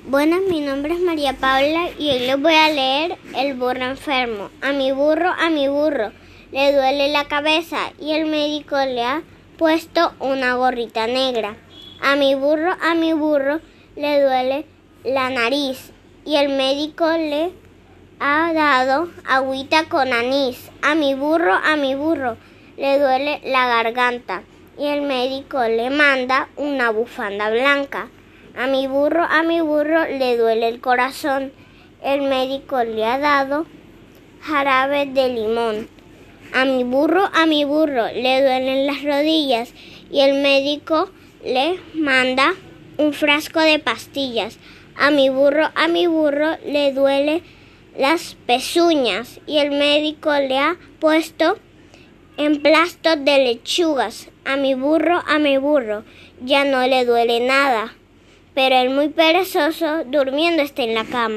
Buenas, mi nombre es María Paula y hoy les voy a leer El burro enfermo. A mi burro, a mi burro, le duele la cabeza y el médico le ha puesto una gorrita negra. A mi burro, a mi burro, le duele la nariz y el médico le ha dado agüita con anís. A mi burro, a mi burro, le duele la garganta y el médico le manda una bufanda blanca. A mi burro, a mi burro le duele el corazón. El médico le ha dado jarabe de limón. A mi burro, a mi burro le duelen las rodillas y el médico le manda un frasco de pastillas. A mi burro, a mi burro le duele las pezuñas y el médico le ha puesto emplastos de lechugas. A mi burro, a mi burro ya no le duele nada pero el muy perezoso durmiendo está en la cama.